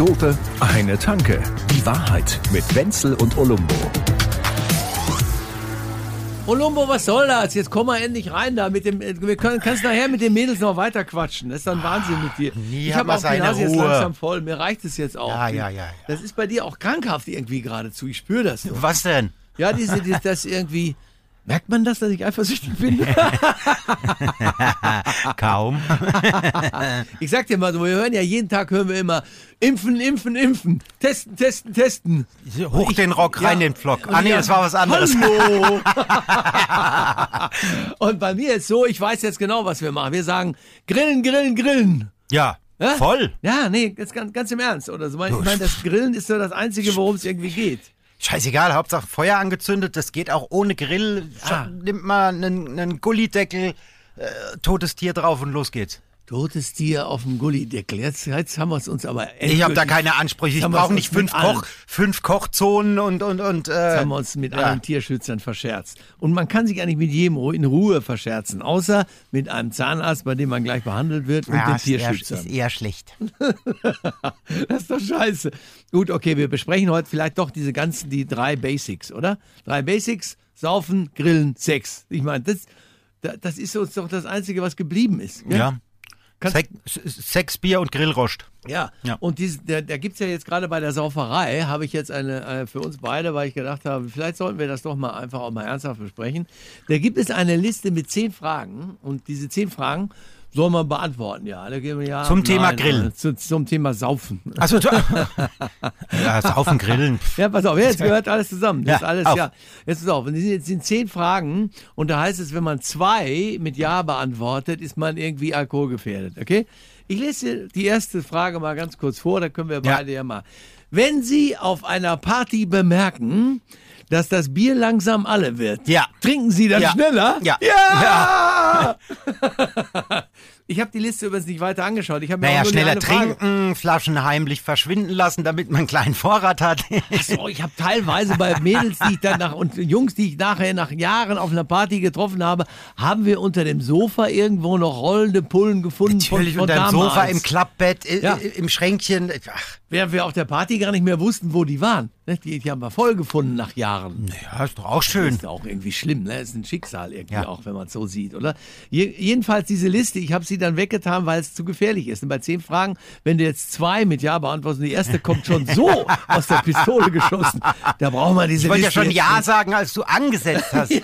Dope, eine Tanke. Die Wahrheit mit Wenzel und Olumbo. Olumbo, was soll das? Jetzt komm mal endlich rein da mit dem. Wir können kannst nachher mit den Mädels noch weiter quatschen. Das ist dann Wahnsinn mit dir. Nie ich habe auch die Nase jetzt langsam voll. Mir reicht es jetzt auch. Ja, ja, ja, ja. Das ist bei dir auch krankhaft irgendwie geradezu. Ich spüre das. So. Was denn? Ja, diese, die, das irgendwie. Merkt man das, dass ich eifersüchtig bin? Kaum. Ich sag dir mal so, wir hören ja jeden Tag hören wir immer impfen, impfen, impfen, testen, testen, testen. Hoch den Rock, rein Ja. den Flock. Ah nee, das war was anderes. Hallo. Und bei mir ist so, ich weiß jetzt genau, was wir machen. Wir sagen grillen, grillen, grillen. Ja, Ja? voll. Ja, nee, jetzt ganz, ganz im Ernst. Oder so. Ich meine, das Grillen ist so das Einzige, worum es irgendwie geht. Scheißegal, Hauptsache Feuer angezündet, das geht auch ohne Grill. Ja. Nimmt mal einen, einen Gullideckel, äh, totes Tier drauf und los geht's. Totes Tier auf dem Gullideckel. Jetzt, jetzt haben wir es uns aber Ich habe da keine Ansprüche. Ich brauche nicht fünf, Koch, fünf Kochzonen und und und. Jetzt Äh, haben wir uns mit ja. allen Tierschützern verscherzt. Und man kann sich eigentlich mit jedem in Ruhe verscherzen, außer mit einem Zahnarzt, bei dem man gleich behandelt wird, und ja, den ist eher, Tierschützern. ist eher schlecht. Das ist doch scheiße. Gut, okay, wir besprechen heute vielleicht doch diese ganzen, die drei Basics, oder? Drei Basics, saufen, grillen, Sex. Ich meine, das, da- das ist uns doch das Einzige, was geblieben ist. gell? Ja. Sex, Sex, Bier und Grillrost. Ja, Ja. und dies, da, da gibt es ja jetzt gerade bei der Sauferei, habe ich jetzt eine äh, für uns beide, weil ich gedacht habe, vielleicht sollten wir das doch mal einfach auch mal ernsthaft besprechen. Da gibt es eine Liste mit zehn Fragen und diese zehn Fragen soll man beantworten, ja. Ja Zum Thema nein, Grillen. äh, Zu, zum Thema Saufen. Also ja, Saufen, Grillen. Ja, pass auf, jetzt gehört alles zusammen. Das Ja, ist alles, auf. ja. Jetzt pass auf, jetzt sind zehn Fragen und da heißt es, wenn man zwei mit Ja beantwortet, ist man irgendwie alkoholgefährdet, okay? Ich lese die erste Frage mal ganz kurz vor, da können wir Ja. beide ja mal. Wenn Sie auf einer Party bemerken, dass das Bier langsam alle wird, Ja. trinken Sie dann Ja. schneller? Ja. Ja! ich habe die Liste übrigens nicht weiter angeschaut. Ich habe mir Naja, schneller trinken, Flaschen heimlich verschwinden lassen, damit man einen kleinen Vorrat hat. Ach so, ich habe teilweise bei Mädels, die ich dann nach und Jungs, die ich nachher nach Jahren auf einer Party getroffen habe, haben wir unter dem Sofa irgendwo noch rollende Pullen gefunden Natürlich von, von unter dem Sofa, im Klappbett, Ja. im Schränkchen. Ach, Während wir auf der Party gar nicht mehr wussten, wo die waren. Ne, Die, die haben wir voll gefunden nach Jahren. ja, ist doch auch schön. Ist auch irgendwie schlimm, ne? Ist ein Schicksal irgendwie Ja. auch, wenn man es so sieht, oder? Je, jedenfalls diese Liste, ich habe sie dann weggetan, weil es zu gefährlich ist. Und bei zehn Fragen, wenn du jetzt zwei mit Ja beantwortest und die erste kommt schon so aus der Pistole geschossen, da braucht man diese Ich wollte ja Liste schon Ja sagen, als du angesetzt hast.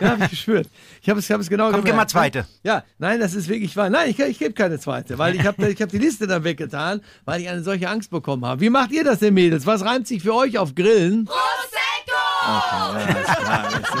Ja, hab ich geschwört. Ich habe es, ich hab genau Komm, gib gemerkt. mal zweite. Ja, nein, das ist wirklich wahr. Nein, ich, ich gebe keine zweite, weil ich habe ich hab die Liste dann weggetan, weil ich eine solche Angst bekommen habe. Wie macht ihr das denn, Mädels? Was reimt sich für euch auf Grillen? Okay,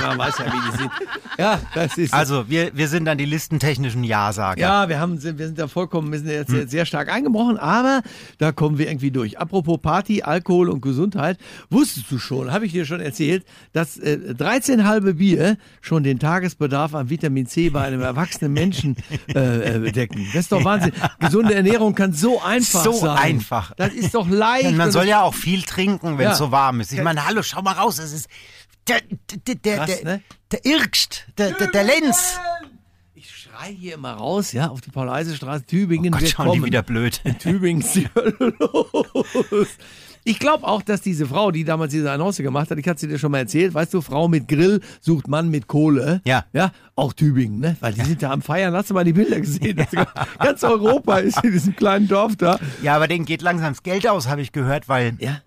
ja, Man weiß ja, wie die sind. Ja, das ist. Also, wir, wir sind dann die listentechnischen Ja-Sager. ja, wir, haben, sind, wir sind da vollkommen, wir sind jetzt sehr, sehr stark eingebrochen, aber da kommen wir irgendwie durch. Apropos Party, Alkohol und Gesundheit, wusstest du schon, habe ich dir schon erzählt, dass äh, 13 halbe Bier schon den Tagesbedarf an Vitamin C bei einem erwachsenen Menschen äh, äh, decken. Das ist doch Wahnsinn. Gesunde Ernährung kann so einfach So sein. einfach. Das ist doch leicht. Und man soll ja auch viel trinken, wenn Ja. es so warm ist. Ich meine, hallo, schau mal raus, es ist der, der, der, Krass, der, ne? der Irgst, der, der, der Lenz. Ich schrei hier immer raus, ja, auf die Paul-Eise-Straße, Tübingen. Oh Gott, schauen die kommen. wieder blöd. In Tübingen ist die los. Ich glaube auch, dass diese Frau, die damals diese Annonce gemacht hat, ich hatte sie dir schon mal erzählt, weißt du, Frau mit Grill sucht Mann mit Kohle. Ja. Ja, auch Tübingen, ne? Weil die sind da am Feiern. Hast du mal die Bilder gesehen? Das ganz Europa ist in diesem kleinen Dorf da. Ja, aber denen geht langsam das Geld aus, habe ich gehört, weil Ja.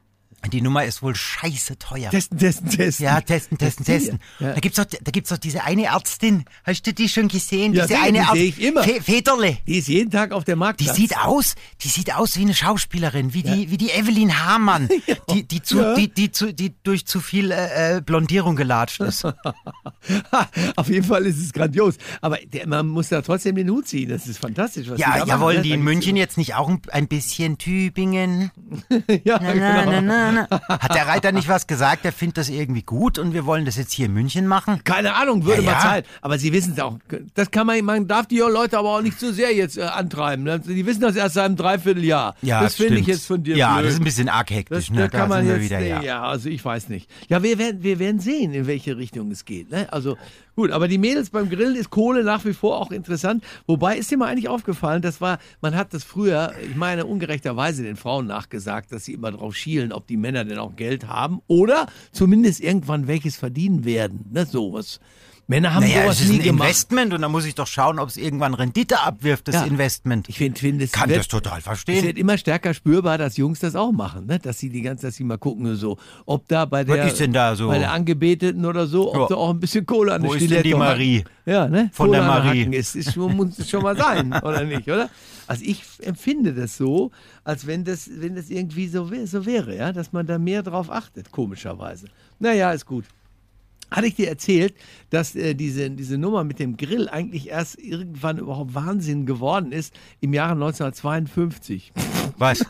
Die Nummer ist wohl scheiße teuer. Testen, testen, testen. Ja, testen, testen, testen. Ja. Da gibt's doch, da gibt's doch diese eine Ärztin. Hast du die schon gesehen? Ja, diese die- eine die sehe ich immer. Fe Federle. Die ist jeden Tag auf der Die Marktplatz. sieht aus, die sieht aus wie eine Schauspielerin, wie die, wie die Evelyn Hamann, die, die zu, Ja. die, die zu, die durch zu viel äh, äh, Blondierung gelatscht ist. Auf jeden Fall ist es grandios. Aber der, man muss da trotzdem den Hut ziehen. Das ist fantastisch. Was die Ja, ja, wollen ne? die in München jetzt nicht auch ein, ein bisschen Tübingen? Ja, Na, genau. na, na, na. Hat der Reiter nicht was gesagt? Er findet das irgendwie gut und wir wollen das jetzt hier in München machen? Keine Ahnung, würde Ja, mal ja. Zeit. Aber sie wissen es auch. Das kann man, man darf die Leute aber auch nicht zu sehr jetzt äh, antreiben. ne? Die wissen das erst seit einem Dreivierteljahr. das finde ich jetzt von dir Ja, blöd. das ist ein bisschen arg hektisch. Das, ne? da kann man jetzt, wieder, ja. ja. also ich weiß nicht. Ja, wir werden, wir werden sehen, in welche Richtung es geht. Ne? Ne? Also gut, aber die Mädels beim Grillen ist Kohle nach wie vor auch interessant. Wobei ist dir mal eigentlich aufgefallen, das war, man hat das früher, ich meine, ungerechterweise den Frauen nachgesagt, dass sie immer drauf schielen, ob die Männer denn auch Geld haben oder zumindest irgendwann welches verdienen werden. Ne? Sowas. Männer haben Naja, sowas es ist nie ein gemacht. Investment und da muss ich doch schauen, ob es irgendwann Rendite abwirft, das Ja. Investment. Ich finde, find, es kann wird, das total Es verstehen. wird immer stärker spürbar, dass Jungs das auch machen, ne? dass sie die ganze, dass sie mal gucken, so, ob da bei der, Was ist denn da so? bei der Angebeteten oder so, ob Ja. da auch ein bisschen Kohle an Wo der ist denn die. Marie? Ja, ne? Von Kohle der Marie. Ist, ist schon, muss es schon mal sein, oder nicht, oder? Also ich empfinde das so, als wenn das, wenn das irgendwie so, so wäre, ja, dass man da mehr drauf achtet, komischerweise. Naja, ist gut. Hatte ich dir erzählt, dass äh, diese, diese Nummer mit dem Grill eigentlich erst irgendwann überhaupt Wahnsinn geworden ist im Jahre 1952? Was?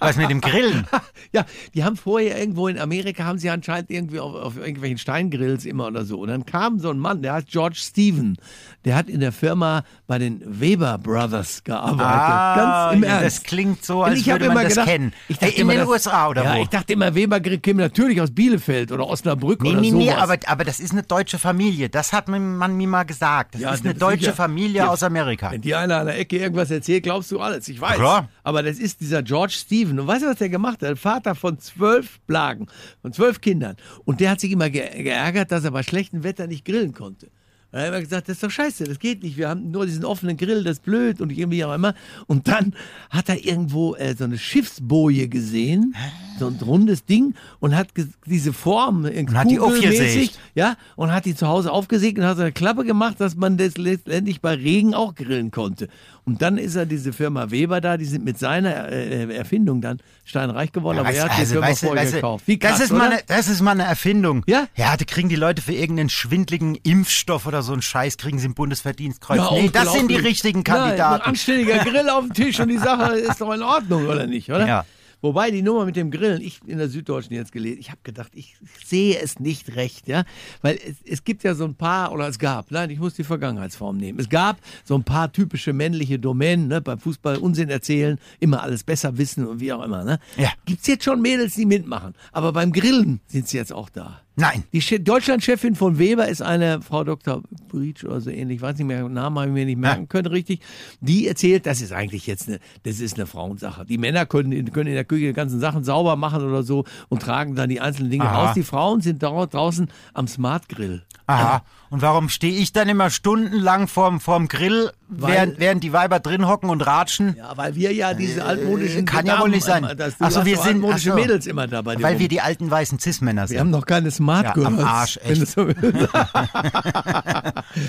Was mit dem Grillen? Ja, die haben vorher irgendwo in Amerika, haben sie anscheinend irgendwie auf, auf irgendwelchen Steingrills immer oder so. Und dann kam so ein Mann, der heißt George Stephen. Der hat in der Firma bei den Weber Brothers gearbeitet. Ganz im Ernst. Das klingt so, als ich würde man das gedacht- kennen. Ich dachte Äh, in immer, den das- USA oder ja, wo? ich dachte immer, Weber käme natürlich aus Bielefeld oder Osnabrück Nee, oder nee, sowas. nee, aber, aber das ist eine deutsche Familie. Das hat man, mir mal gesagt. Das Ja, ist eine deutsche sicher. Familie Ja. aus Amerika. Wenn dir einer an der Ecke irgendwas erzählt, glaubst du alles. Ich weiß. Klar. Aber das ist dieser George Stephen. Und weißt du, was der gemacht hat? Vater von zwölf Blagen, von zwölf Kindern. Und der hat sich immer ge geärgert, dass er bei schlechtem Wetter nicht grillen konnte. Er hat immer gesagt, das ist doch scheiße, das geht nicht. Wir haben nur diesen offenen Grill, das ist blöd und irgendwie auch immer. Und dann hat er irgendwo äh, so eine Schiffsboje gesehen, so ein rundes Ding und hat diese Form äh, Und hat die kugelmäßig, aufgesägt. ja, und hat die zu Hause aufgesägt und hat so eine Klappe gemacht, dass man das letztendlich bei Regen auch grillen konnte. Und dann ist er diese Firma Weber da, die sind mit seiner äh, Erfindung dann steinreich geworden, aber er hat die Firma weißt vorher weißt gekauft. Wie krass, das, ist mal eine, das ist mal eine Erfindung. Ja? Ja, da kriegen die Leute für irgendeinen schwindligen Impfstoff oder so einen Scheiß, kriegen sie ein Bundesverdienstkreuz. Ja, nee, das sind die richtigen Ja, ein Kandidaten. anständiger Grill auf dem Tisch und die Sache ist doch in Ordnung, oder nicht, oder? Ja. Wobei die Nummer mit dem Grillen, ich in der Süddeutschen jetzt gelesen, ich habe gedacht, ich sehe es nicht recht, ja, weil es, es gibt ja so ein paar, oder es gab, nein, ich muss die Vergangenheitsform nehmen, es gab so ein paar typische männliche Domänen, ne, beim Fußball Unsinn erzählen, immer alles besser wissen und wie auch immer, ne. Ja. Gibt's jetzt schon Mädels, die mitmachen, aber beim Grillen sind sie jetzt auch da. Nein. Die Che- Deutschlandchefin von Weber ist eine Frau Dr. Breach oder so ähnlich, weiß nicht mehr, Namen habe ich mir nicht merken können, richtig. Die erzählt, das ist eigentlich jetzt eine, das ist eine Frauensache. Die Männer können, in- können in der Küche die ganzen Sachen sauber machen oder so und tragen dann die einzelnen Dinge Aha. raus. Die Frauen sind dau- draußen am Smart Grill. Aha. Und warum stehe ich dann immer stundenlang vorm, vorm Grill, Weil- während, während die Weiber drin hocken und ratschen? Ja, weil wir ja diese altmodischen kann ja wohl nicht sein. Damen, Das, du Ach so, hast wir sind- altmodische ach so. Mädels immer da bei dir Weil wir die alten weißen Cis-Männer wir sind. haben noch keine Smart Ja, Girls. am Arsch, echt. so. Dumb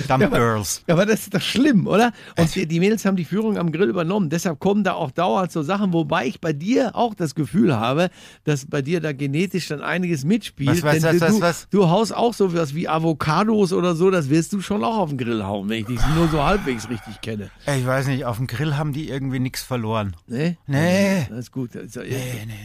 Ja, aber- Girls. Ja, aber das ist doch schlimm, oder? Und die, die Mädels haben die Führung am Grill übernommen. Deshalb kommen da auch dauernd so Sachen, wobei ich bei dir auch das Gefühl habe, dass bei dir da genetisch dann einiges mitspielt. Was, was, Denn was, du, was, was? du haust auch so was wie Avocados oder so, das wirst du schon auch auf den Grill hauen, wenn ich dich nur so halbwegs richtig kenne. Ich weiß nicht, auf dem Grill haben die irgendwie nichts verloren. Nee? Nee. Das ist gut. Das ist-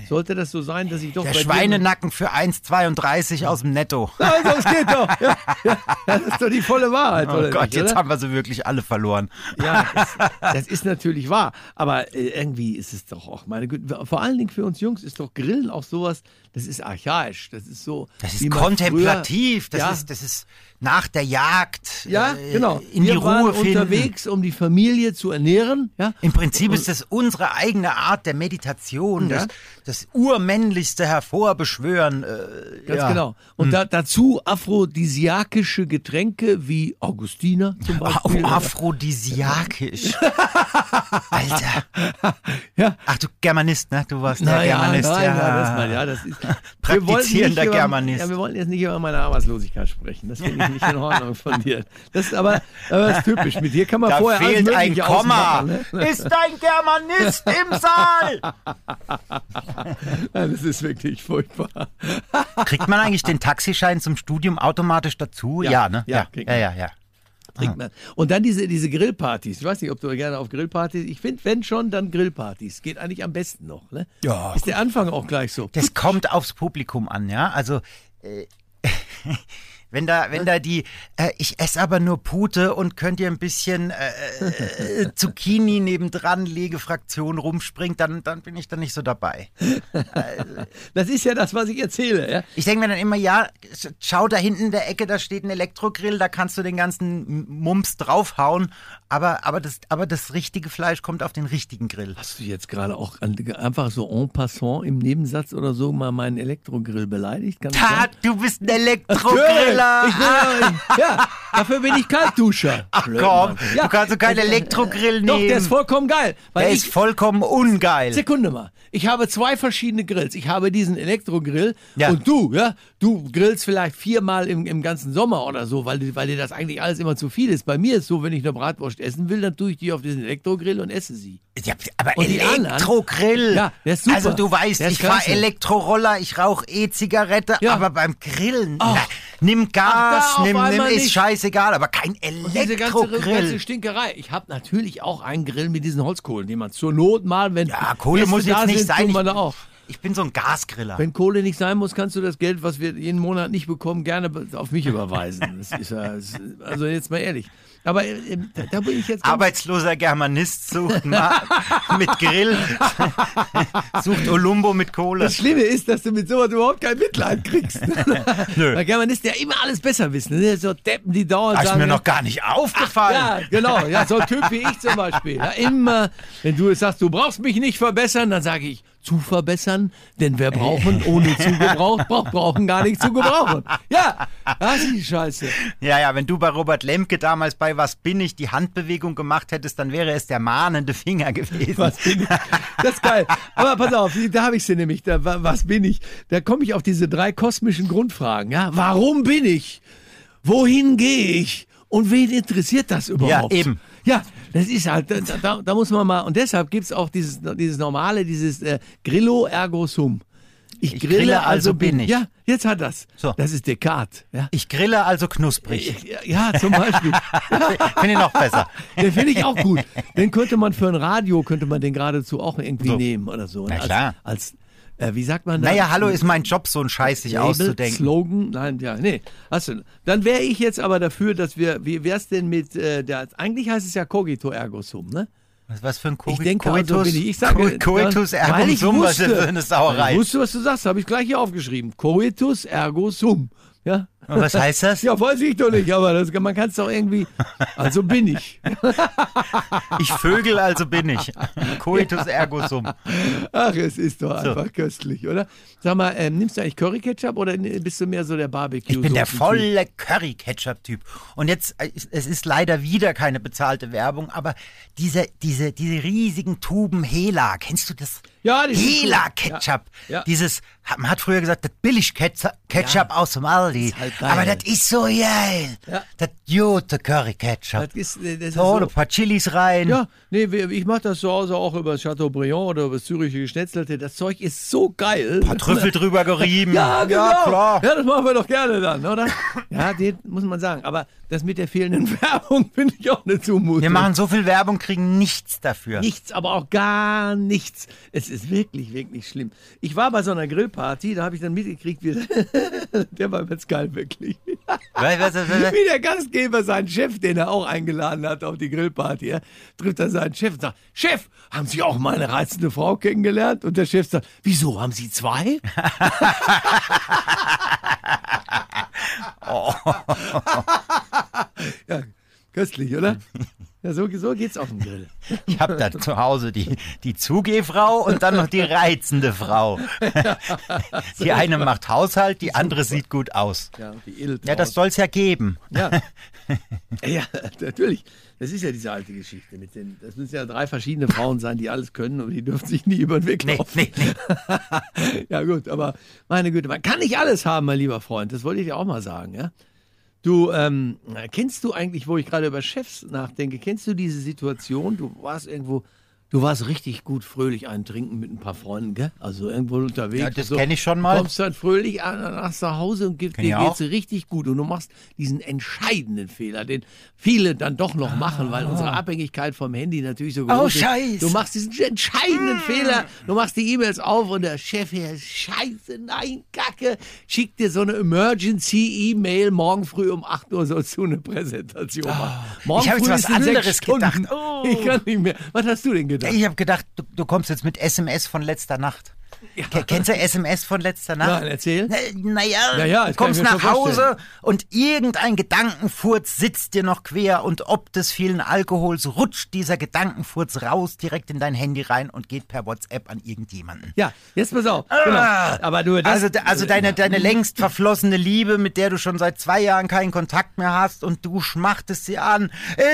Sollte das so sein, dass ich doch Der. Schweinenacken für 1,32 aus dem Netto. Also, es geht doch. Ja, ja, das ist doch die volle Wahrheit, Oh Gott, nicht, jetzt oder? haben wir sie wirklich alle verloren. Ja, das, das ist natürlich wahr. Aber äh, irgendwie ist es doch auch, meine Güte, vor allen Dingen für uns Jungs ist doch Grillen auch sowas, das ist archaisch. Das ist so. Das ist kontemplativ, das, ja. ist, das ist nach der Jagd Ja, äh, genau. in Wir die waren Ruhe finden. unterwegs, um die Familie zu ernähren. Ja. Im Prinzip ist das unsere eigene Art der Meditation, Ja. das, das urmännlichste Hervorbeschwören. Äh, Ganz ja. genau. Und da, dazu aphrodisiakische Getränke wie Augustiner zum Beispiel. Oh, aphrodisiakisch. Alter. Ja. Ach, du Germanist, ne? Du warst der Germanist. nein, ja. ja, das, mal, ja, das ist. Praktizierender über, Germanist. Ja, wir wollten jetzt nicht über meine Arbeitslosigkeit sprechen. Das finde ich nicht in Ordnung von dir. Das ist aber, aber das ist typisch. Mit dir kann man Da vorher alles fehlt ein Mögliche Komma. ne? Ist ein Germanist im Saal? Nein, das ist wirklich furchtbar. Kriegt man eigentlich den Taxischein zum Studium automatisch dazu? Ja, Ja, ne? ja, Ja, ja, ja, ja. Man. Und dann diese, diese Grillpartys. Ich weiß nicht, ob du gerne auf Grillpartys. Ich finde, wenn schon, dann Grillpartys. Geht eigentlich am besten noch. Ne? Ja, Ist der Anfang auch gleich so. Das kommt aufs Publikum an, ja. Also äh, Wenn da, wenn da die, äh, ich esse aber nur Pute und könnt ihr ein bisschen äh, äh, Zucchini nebendran lege Fraktion rumspringt, dann, dann bin ich da nicht so dabei. Das ist ja das, was ich erzähle. Ja? Ich denke mir dann immer, ja, schau da hinten in der Ecke, da steht ein Elektrogrill, da kannst du den ganzen Mumps draufhauen, aber, aber, das, aber das richtige Fleisch kommt auf den richtigen Grill. Hast du jetzt gerade auch einfach so en passant im Nebensatz oder so mal meinen Elektrogrill beleidigt? Kann? Tat, du bist ein Natürlich. Elektrogriller! Ich bin, ja, ja, dafür bin ich Kaltduscher. Ach Blöd, komm, Mann. du kannst doch keinen Elektrogrill Doch, nehmen. der ist vollkommen geil. Der ich, ist vollkommen ungeil. Sekunde mal. Ich habe zwei verschiedene Grills. Ich habe diesen Elektrogrill Ja. und du, ja, du grillst vielleicht viermal im, im ganzen Sommer oder so, weil, dir- weil dir das eigentlich alles immer zu viel ist. Bei mir ist so, wenn ich eine Bratwurst essen will, dann tue ich die auf diesen Elektrogrill und esse sie. Ja, aber Und? Elektrogrill. Ja, der ist super. Also du weißt, ich fahr klasse. Elektroroller, ich rauche E-Zigarette, Ja. aber beim Grillen, Ach. na, nimm Gas, Ach, nimm, nimm, einmal ist nicht. scheißegal, aber kein Und diese ganze, Elektrogrill. ganze Stinkerei. Ich habe natürlich auch einen Grill mit diesen Holzkohlen, den man zur Not mal, wenn Ja, Kohle Gäste muss jetzt da nicht sind, sein. Ich, auch. bin so ein Gasgriller. Wenn Kohle nicht sein muss, kannst du das Geld, was wir jeden Monat nicht bekommen, gerne auf mich überweisen. Ist- also jetzt mal ehrlich. Aber äh, da, da bin ich jetzt Arbeitsloser Germanist sucht mit Grill, sucht Olumbo mit Kohle. Das Schlimme ist, dass du mit sowas überhaupt kein Mitleid kriegst. Nö. Weil Germanisten ja immer alles besser wissen. Ne? So Deppen, die dauernd Das ist mir noch gar nicht aufgefallen. ja, genau. Ja, so ein Typ wie ich zum Beispiel. Ja, immer, wenn du sagst, du brauchst mich nicht verbessern, dann sage ich, zu verbessern, denn wir brauchen ohne zu gebraucht, braucht, brauchen gar nicht zu gebrauchen. Ja, das ist die Scheiße. Ja, ja, wenn du bei Robert Lemke damals bei Was bin ich die Handbewegung gemacht hättest, dann wäre es der mahnende Finger gewesen. Was bin ich? Das ist geil. Aber pass auf, da habe ich sie nämlich. Da, wa- was bin ich? Da komme ich auf diese drei kosmischen Grundfragen. Ja, warum bin ich? Wohin gehe ich? Und wen interessiert das überhaupt? Ja, eben. Ja, das ist halt, da, da, muss man mal, und deshalb gibt es auch dieses, dieses normale, dieses äh, Grillo ergo sum. Ich, grille, also bin ich. Ja, jetzt hat das. So. Das ist Descartes. Ja, Ich grille also knusprig. ja, ja zum Beispiel. Finde ich noch besser. Den finde ich auch gut. Den könnte man für ein Radio, könnte man den geradezu auch irgendwie So. nehmen oder so. Na als, klar. Als, äh, wie sagt man da? Naja, hallo, ist mein Job so ein Scheiß, sich Label, auszudenken. Slogan? Nein, ja, nee. Hast du. Dann wäre ich jetzt aber dafür, dass wir, wie wär's denn mit, äh, der, eigentlich heißt es ja Cogito ergo sum, ne? Was, was für ein Co Ich denke, Coitus? also bin ich, ich sage, Co Coitus weil ergo ich sum, was ist wusste- das für eine Sauerei? Ich wusste, was du sagst, habe ich gleich hier aufgeschrieben. Coitus ergo sum. Ja? Was heißt das? Ja, weiß ich doch nicht, aber das, man kann es doch irgendwie. Also bin ich. Ich Vögel, also bin ich. Coitus ergo sum. Ach, es ist doch einfach köstlich, oder? Sag mal, ähm, nimmst du eigentlich Curry-Ketchup oder bist du mehr so der Barbecue? Ich bin der volle Curry-Ketchup-Typ. Und jetzt, äh, es ist leider wieder keine bezahlte Werbung, aber diese, diese, diese riesigen Tuben Hela, kennst du das? Ja, die. Hela-Ketchup. Ja, ja. Dieses, man hat früher gesagt, das Billig-Ketchup Ketchup aus dem Aldi. ist halt geil. aber das ist so geil. Ja. Das gute Curry-Ketchup. Das ist, das ist So, ein paar Chilis rein. Ja, nee, ich mache das zu Hause auch über das Chateaubriand oder über das Züricher Geschnetzelte. Das Zeug ist so geil. Ein paar Trüffel drüber gerieben. Ja, genau. Ja, klar. Ja, das machen wir doch gerne dann, oder? Ja, den muss man sagen. Aber das mit der fehlenden Werbung finde ich auch eine Zumutung. Wir machen so viel Werbung, kriegen nichts dafür. Nichts, aber auch gar nichts. Es ist wirklich, wirklich schlimm. Ich war bei so einer Grillparty, da habe ich dann mitgekriegt, wie der war jetzt geil, wirklich. Was, was, was? Wie der Gastgeber seinen Chef, den er auch eingeladen hat auf die Grillparty, ja, trifft er seinen Chef und sagt, Chef, haben Sie auch mal eine reizende Frau kennengelernt? Und der Chef sagt, wieso, haben Sie zwei? ja, köstlich, oder? Ja, so, so geht's auf dem Grill. Ich habe da zu Hause die, die Zugehfrau und dann noch die reizende Frau. Die eine macht Haushalt, die andere sieht gut aus. Ja. Ja, das soll's ja geben. Ja. ja, natürlich. Das ist ja diese alte Geschichte. Mit den, das müssen ja drei verschiedene Frauen sein, die alles können und die dürfen sich nie über den Weg Nee, laufen. nee, nee. ja, gut, aber meine Güte, man kann nicht alles haben, mein lieber Freund. Das wollte ich dir auch mal sagen, ja. Du, ähm, kennst du eigentlich, wo ich gerade über Chefs nachdenke, kennst du diese Situation? Du warst irgendwo, du Du warst richtig gut fröhlich einen trinken mit ein paar Freunden, gell? Also irgendwo unterwegs. Ja, das so. kenn ich schon mal. Kommst dann fröhlich an, nach zu Hause und gibt, dir geht's richtig gut. Und du machst diesen entscheidenden Fehler, den viele dann doch noch machen, weil unsere Abhängigkeit vom Handy natürlich so groß Oh, ist. Scheiße. Du machst diesen entscheidenden Fehler. Du machst die E-Mails auf und der Chef hier, Scheiße, nein, Kacke, schickt dir so eine Emergency-E-Mail. Morgen früh um 8 Uhr sollst du eine Präsentation machen. Morgen Ich hab jetzt was ist anderes gedacht. Oh. Ich kann nicht mehr. Was hast du denn gedacht? Ich habe gedacht, du, du kommst jetzt mit SMS von letzter Nacht. Ke- Kennst du SMS von letzter Nacht? Nein, erzähl. Na, naja, Ja, ja, du kommst nach Hause und irgendein Gedankenfurz sitzt dir noch quer und ob des vielen Alkohols rutscht dieser Gedankenfurz raus direkt in dein Handy rein und geht per WhatsApp an irgendjemanden. Ja, jetzt pass auf. Genau. Aber nur das, also, also deine, deine längst verflossene Liebe, mit der du schon seit zwei Jahren keinen Kontakt mehr hast und du schmachtest sie an.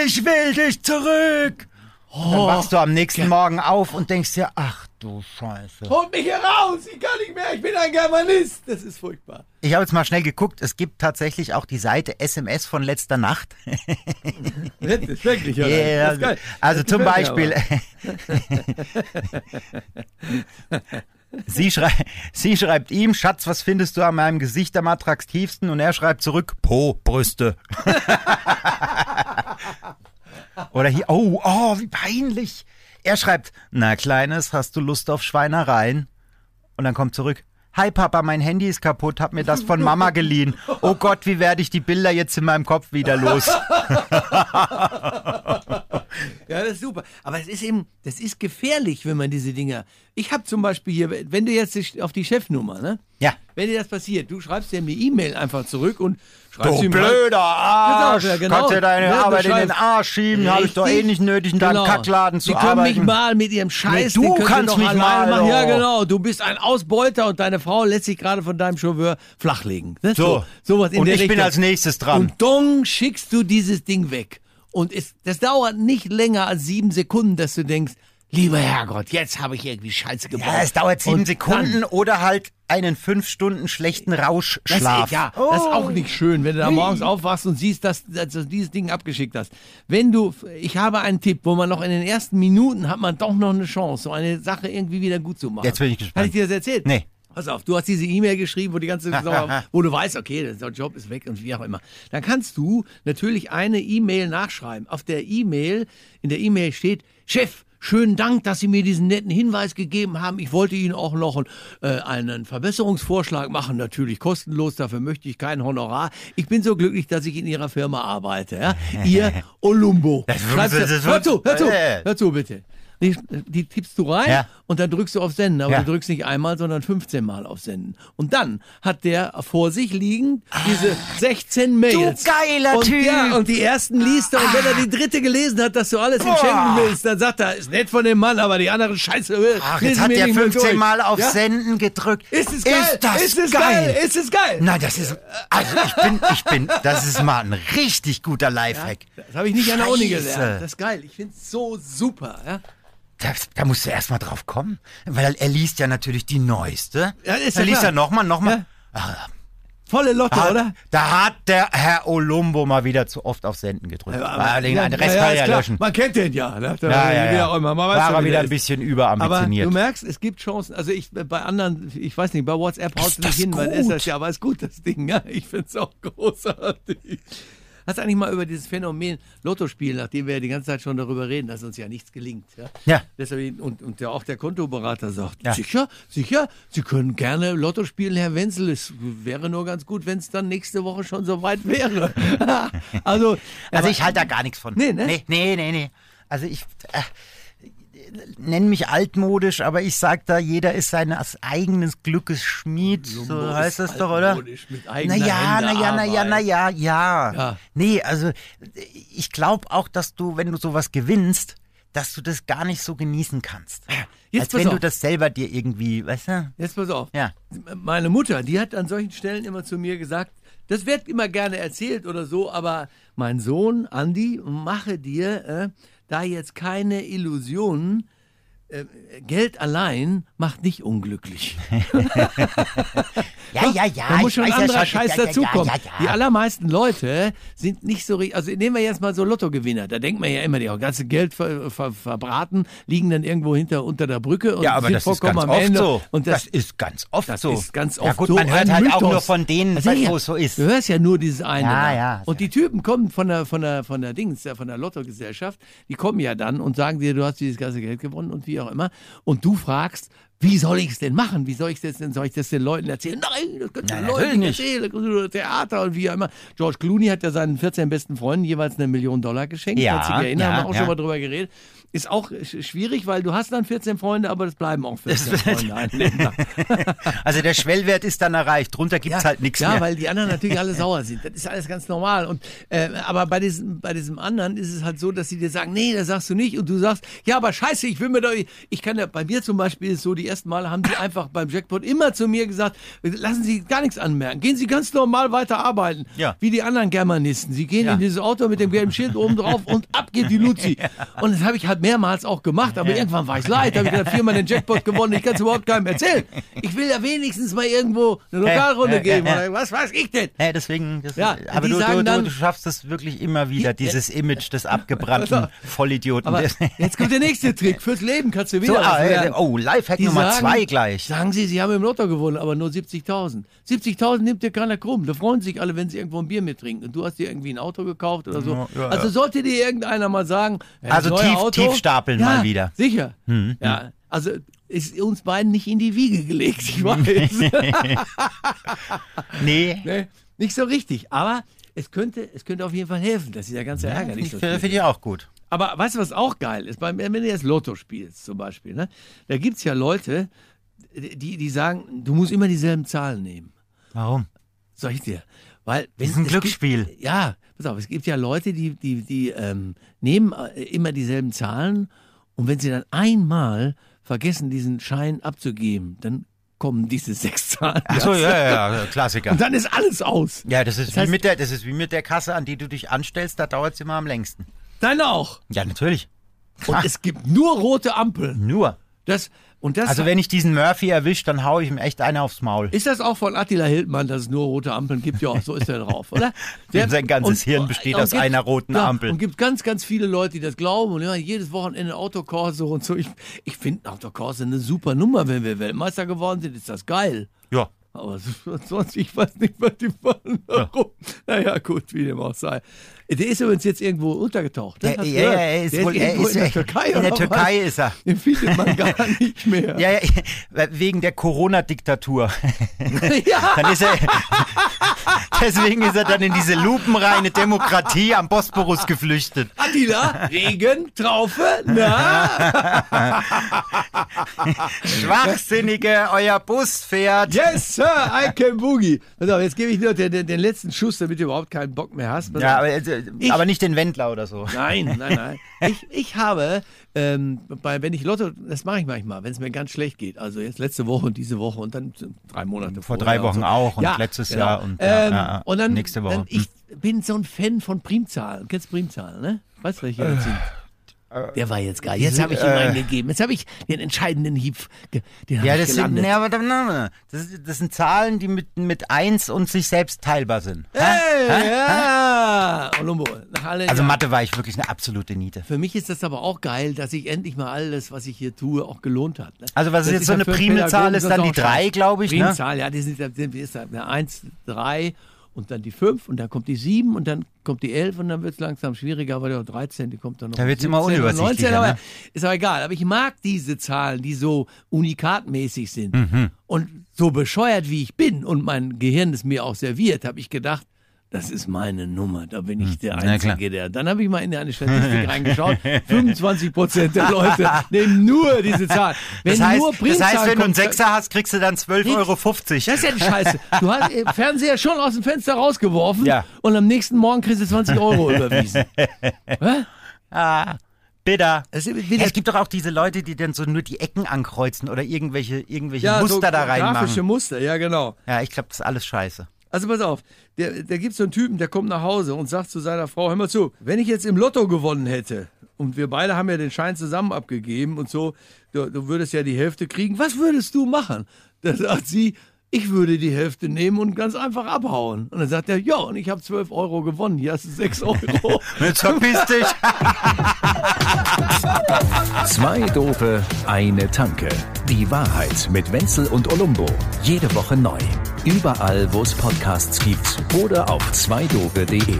Ich will dich zurück. Dann wachst du am nächsten Morgen auf und denkst dir, ach du Scheiße. Holt mich hier raus! Ich kann nicht mehr, ich bin ein Germanist! Das ist furchtbar. Ich habe jetzt mal schnell geguckt, es gibt tatsächlich auch die Seite SMS von letzter Nacht. Wirklich, oder? Geil. also Das zum Beispiel. Sie, schrei sie schreibt ihm, Schatz, was findest du an meinem Gesicht am attraktivsten? Und er schreibt zurück, Po, Brüste. Oder hier, oh, oh, wie peinlich. Er schreibt, na Kleines, hast du Lust auf Schweinereien? Und dann kommt zurück, Hi Papa, mein Handy ist kaputt, hab mir das von Mama geliehen. Oh Gott, wie werde ich die Bilder jetzt in meinem Kopf wieder los? Ja, das ist super. Aber es ist eben, das ist gefährlich, wenn man diese Dinger. Ich habe zum Beispiel hier, wenn du jetzt die- auf die Chefnummer, ne? Ja. Wenn dir das passiert, du schreibst dir eine E-Mail einfach zurück und schreibst Du ihm blöder Arsch! Genau, ja, genau. Kannst dir deine Ja, du Arbeit in den Arsch schieben, habe ich doch eh nicht nötig, in deinem Genau. Kackladen zu Sie können arbeiten. mich mal mit ihrem Scheiß. Nee, du können kannst mich mal, machen. Ja, oh. genau. Du bist ein Ausbeuter und deine Frau lässt sich gerade von deinem Chauffeur flachlegen. Ne? So. sowas in Und der ich bin Richtung. als nächstes dran. Und dong schickst du dieses Ding weg. Und es, das dauert nicht länger als sieben Sekunden, dass du denkst, lieber Herrgott, jetzt habe ich irgendwie Scheiße gebaut. ja, es dauert sieben Und Sekunden oder halt einen fünf Stunden schlechten das, Rauschschlaf. ist, ja, das ist auch nicht schön, wenn du da morgens aufwachst und siehst, dass, dass du dieses Ding abgeschickt hast. Wenn du, ich habe einen Tipp, wo man noch in den ersten Minuten hat man doch noch eine Chance, so eine Sache irgendwie wieder gut zu machen. Jetzt bin ich gespannt. Habe ich dir das erzählt? Nee. Pass auf, du hast diese E-Mail geschrieben, wo die ganze Saison, wo du weißt, okay, der Job ist weg und wie auch immer. Dann kannst du natürlich eine E-Mail nachschreiben. Auf der E-Mail, in der E-Mail steht, Chef, schönen Dank, dass Sie mir diesen netten Hinweis gegeben haben. Ich wollte Ihnen auch noch äh, einen Verbesserungsvorschlag machen, natürlich kostenlos, dafür möchte ich kein Honorar. Ich bin so glücklich, dass ich in Ihrer Firma arbeite. Ja? Ihr Olumbo. Das- Schreibst du- das- das- hör zu, hör zu, hör zu bitte. Die, die tippst du rein Ja. Und dann drückst du auf Senden. Aber Ja. du drückst nicht einmal, sondern 15 Mal auf Senden. Und dann hat der vor sich liegen diese 16 Mails. geiler und, Typ! Ja, und die ersten liest er. Und wenn er die dritte gelesen hat, dass du alles ihm schenken willst, dann sagt er, ist nett von dem Mann, aber die andere Scheiße. äh, Ach, jetzt hat der nicht mehr 15 durch. Mal auf ja? Senden gedrückt. Ist es geil? Ist das ist es geil? Ist es geil? Nein, das ist, also ich bin, ich bin, das ist mal ein richtig guter Lifehack. Das habe ich nicht an der Uni gelernt. Das ist geil. Ich finde es so super. Ja? Da, da musst du erst mal drauf kommen. Weil er liest ja natürlich die neueste. Ja, ist da ja liest klar. er nochmal, nochmal. Ja. Ah, Volle Lotte, Da, oder? da hat der Herr Olumbo mal wieder zu oft auf Senden gedrückt. Aber- den, ja, Rest ja, kann er ja löschen. Man kennt den ja. Ne? Da- Ja, ja, ja. immer. Man War er wie wieder der ein bisschen Aber überambitioniert. du merkst, es gibt Chancen. Also ich bei anderen, ich weiß nicht, bei WhatsApp haust du nicht hin, weil gut? ist das ja, aber ist gut das Ding. Ja, ich finde es auch großartig. Hast du eigentlich mal über dieses Phänomen Lottospiel, nachdem wir ja die ganze Zeit schon darüber reden, dass uns ja nichts gelingt. Ja. Ja. Deshalb, und, und der, auch der Kontoberater sagt, Ja. sicher, sicher, Sie können gerne Lotto spielen, Herr Wenzel. Es wäre nur ganz gut, wenn es dann nächste Woche schon soweit wäre. also, Also ich halte da gar nichts von. Nee, ne? Nee, nee, nee. nee. Also ich äh, nenne mich altmodisch, aber ich sag da, jeder ist seines eigenen Glückes Schmied. So Lumbo heißt ist das doch, oder? mit Naja, naja, naja, naja, ja. Ja. Nee, also ich glaube auch, dass du, wenn du sowas gewinnst, dass du das gar nicht so genießen kannst. Jetzt Als wenn auf. du das selber dir irgendwie, weißt du? Jetzt pass auf. Ja. Meine Mutter, die hat an solchen Stellen immer zu mir gesagt, das wird immer gerne erzählt oder so, aber mein Sohn, Andi, mache dir äh, da jetzt keine Illusionen. Äh, Geld allein macht nicht unglücklich. Ja, ja, ja. Da muss schon weiß anderer ja Scheiß ja, ja, dazukommen. Ja, ja, Die ja. allermeisten Leute sind nicht so richtig. Also nehmen wir jetzt mal so Lottogewinner. Da denkt man ja immer, die haben ganze Geld ver, ver, verbraten, liegen dann irgendwo hinter unter der Brücke und Ja, aber sind das ist vollkommen ganz am oft Ende. so. Und das, das ist ganz oft das so. ist ganz Ja oft gut, so man hört ein halt auch Mythos. nur von denen, Also, ja, wo es so ist. Du hörst ja nur dieses eine. Ja, ja. Und die Typen kommen von der, von der, von der Dings, ja, von der Lottogesellschaft, die kommen ja dann und sagen dir, du hast dieses ganze Geld gewonnen und wie auch immer. Und du fragst, wie soll ich es denn machen? Wie soll ich das denn? Soll ich das den Leuten erzählen? Nein, das du Nein, den Leuten nicht erzählen. Da kannst du Theater und wie auch immer. George Clooney hat ja seinen 14 besten Freunden jeweils eine Million Dollar geschenkt. Ja, Kannst du dich erinnern, ja, haben wir auch ja. schon mal drüber geredet. Ist auch sch- schwierig, weil du hast dann 14 Freunde, aber das bleiben auch 14 Freunde. Also der Schwellwert ist dann erreicht. Drunter gibt's halt nichts ja, mehr. weil die anderen natürlich alle sauer sind. Das ist alles ganz normal. Und, äh, aber bei diesem, bei diesem anderen ist es halt so, dass sie dir sagen, nee, das sagst du nicht. Und du sagst, ja, aber scheiße, ich will mir doch, ich kann ja, bei mir zum Beispiel ist es so, die ersten Male haben sie einfach beim Jackpot immer zu mir gesagt, lassen Sie gar nichts anmerken. Gehen Sie ganz normal weiter arbeiten. Ja. Wie die anderen Germanisten. Sie gehen Ja. in dieses Auto mit dem gelben Schild oben drauf und ab geht die Luzi. Und das habe ich halt mehrmals auch gemacht, aber irgendwann war ich leid. Da habe ich dann viermal den Jackpot gewonnen. Ich kann es überhaupt keinem erzählen. Ich will ja wenigstens mal irgendwo eine Lokalrunde geben. was weiß ich denn? Ja, deswegen, das, Ja, aber du, du, dann- du, schaffst es wirklich immer wieder, Die- dieses Image des abgebrannten Also, Vollidioten. Jetzt kommt der nächste Trick. Fürs Leben kannst du wieder so, was ah, lernen. äh, oh, Lifehack Die Nummer sagen- zwei gleich. Sagen Sie, Sie haben im Lotto gewonnen, aber nur 70.000. 70.000 nimmt dir keiner krumm. Da freuen sich alle, wenn sie irgendwo ein Bier mittrinken. Und du hast dir irgendwie ein Auto gekauft oder so. Ja, also sollte dir irgendeiner mal sagen, ja, Also tief- Auto, tief stapeln ja, mal wieder. Hm, Sicher. Ja, also ist uns beiden nicht in die Wiege gelegt, ich weiß. Nee, ne? Nicht so richtig. Aber es könnte, es könnte auf jeden Fall helfen, dass dieser ganze Ärger nicht ich so finde ich auch gut. Aber weißt du, was auch geil ist? Beim, wenn du jetzt Lotto spielst zum Beispiel, ne? da gibt es ja Leute, die, die sagen, du musst immer dieselben Zahlen nehmen. Warum? Sag ich dir. Weil, wenn, ist ein Glücksspiel. Gibt, ja, pass auf, es gibt ja Leute, die, die, die ähm, nehmen äh, immer dieselben Zahlen und wenn sie dann einmal vergessen, diesen Schein abzugeben, dann kommen diese sechs Zahlen. Achso, ja, ja, ja, Klassiker. Und dann ist alles aus. Ja, das ist, Das heißt- wie mit der, das ist wie mit der Kasse, an die du dich anstellst, da dauert es immer am längsten. Deine auch. Ja, natürlich. Und Ah. es gibt nur rote Ampeln. Nur. Das, und das Also wenn ich diesen Murphy erwische, dann hau ich ihm echt eine aufs Maul. Ist das auch von Attila Hildmann, dass es nur rote Ampeln gibt? Ja, so ist er drauf, oder? Sein ganzes Hirn besteht aus einer roten ja, Ampel. Und gibt ganz, ganz viele Leute, die das glauben und ja, jedes Wochenende Autokorso und so. Ich, ich finde Autokorso eine super Nummer, wenn wir Weltmeister geworden sind, ist das geil. Ja. Aber sonst, ich weiß nicht, was die wollen. Warum? Naja, gut, wie dem auch sei. Der ist übrigens jetzt irgendwo untergetaucht. Ne? Ja, du ja, ja, er ist der wohl, ist er ist, in der Türkei. in der Türkei was? ist er. Den findet man gar nicht mehr. Ja, ja, wegen der Corona-Diktatur. ja. Dann ist er, deswegen ist er dann in diese lupenreine Demokratie am Bosporus geflüchtet. Attila, Regen, Traufe, na? Schwachsinnige, euer Bus fährt. Yes, Sir, I can boogie. Pass auf, jetzt gebe ich nur den, den, den letzten Schuss, damit du überhaupt keinen Bock mehr hast. Ja, aber, äh, Ich- aber nicht den Wendler oder so. Nein, nein, nein. Ich, ich habe, ähm, bei, wenn ich Lotto, das mache ich manchmal, wenn es mir ganz schlecht geht. Also jetzt letzte Woche und diese Woche und dann drei Monate Vor vorher drei Wochen so. auch und ja, letztes genau. Jahr und, ähm, ja, und dann, nächste Woche. Dann, ich bin so ein Fan von Primzahlen. Kennst du Primzahlen, ne? Weißt du, welche das sind? Der war jetzt geil. Jetzt habe ich ihm äh, einen gegeben. Jetzt habe ich den entscheidenden Hieb. Den Ja, ich das sind, nee, aber, na, das, das sind Zahlen, die mit, mit 1 und sich selbst teilbar sind. Hey, ja! Olumbo, nach allen Also. Mathe war ich wirklich eine absolute Niete. Für mich ist das aber auch geil, dass sich endlich mal alles, was ich hier tue, auch gelohnt hat. Ne? Also was ist jetzt so eine Primzahl? Pädagogen Ist dann die drei, glaube ich, ne? Primzahl, ja, die sind, die sind, ist eine 1, 3 und dann die 5 und dann kommt die 7 und dann kommt die 11 und dann wird es langsam schwieriger, weil die 13, die kommt dann noch. Da wird's 17 immer unübersichtlicher, 19, aber ne? ist aber egal. Aber ich mag diese Zahlen, die so unikatmäßig sind. Mhm. Und so bescheuert wie ich bin und mein Gehirn es mir auch serviert, habe ich gedacht, das ist meine Nummer, da bin ich der Hm. Klar. Einzige, der. Dann habe ich mal in eine Statistik reingeschaut. 25 Prozent der Leute nehmen nur diese Zahl. Wenn Das heißt, nur das heißt, wenn du einen Sechser hast, kriegst du dann 12,50 Euro. Das ist ja die Scheiße. Du hast den Fernseher schon aus dem Fenster rausgeworfen Ja. und am nächsten Morgen kriegst du 20 Euro überwiesen. Hä? Ah, bitter. Wieder es gibt doch auch diese Leute, die dann so nur die Ecken ankreuzen oder irgendwelche, irgendwelche ja, Muster so da grafische reinmachen. Muster, ja genau. Ja, ich glaube, das ist alles scheiße. Also pass auf, der, der gibt so einen Typen, der kommt nach Hause und sagt zu seiner Frau, hör mal zu, wenn ich jetzt im Lotto gewonnen hätte und wir beide haben ja den Schein zusammen abgegeben und so, du, du würdest ja die Hälfte kriegen. Was würdest du machen? Da sagt sie, ich würde die Hälfte nehmen und ganz einfach abhauen. Und dann sagt er, ja, und ich habe 12 Euro gewonnen, hier hast du 6 Euro. Jetzt verpiss dich. Zwei Dope, eine Tanke. Die Wahrheit mit Wenzel und Olumbo. Jede Woche neu. Überall, wo es Podcasts gibt oder auf zweidope.de.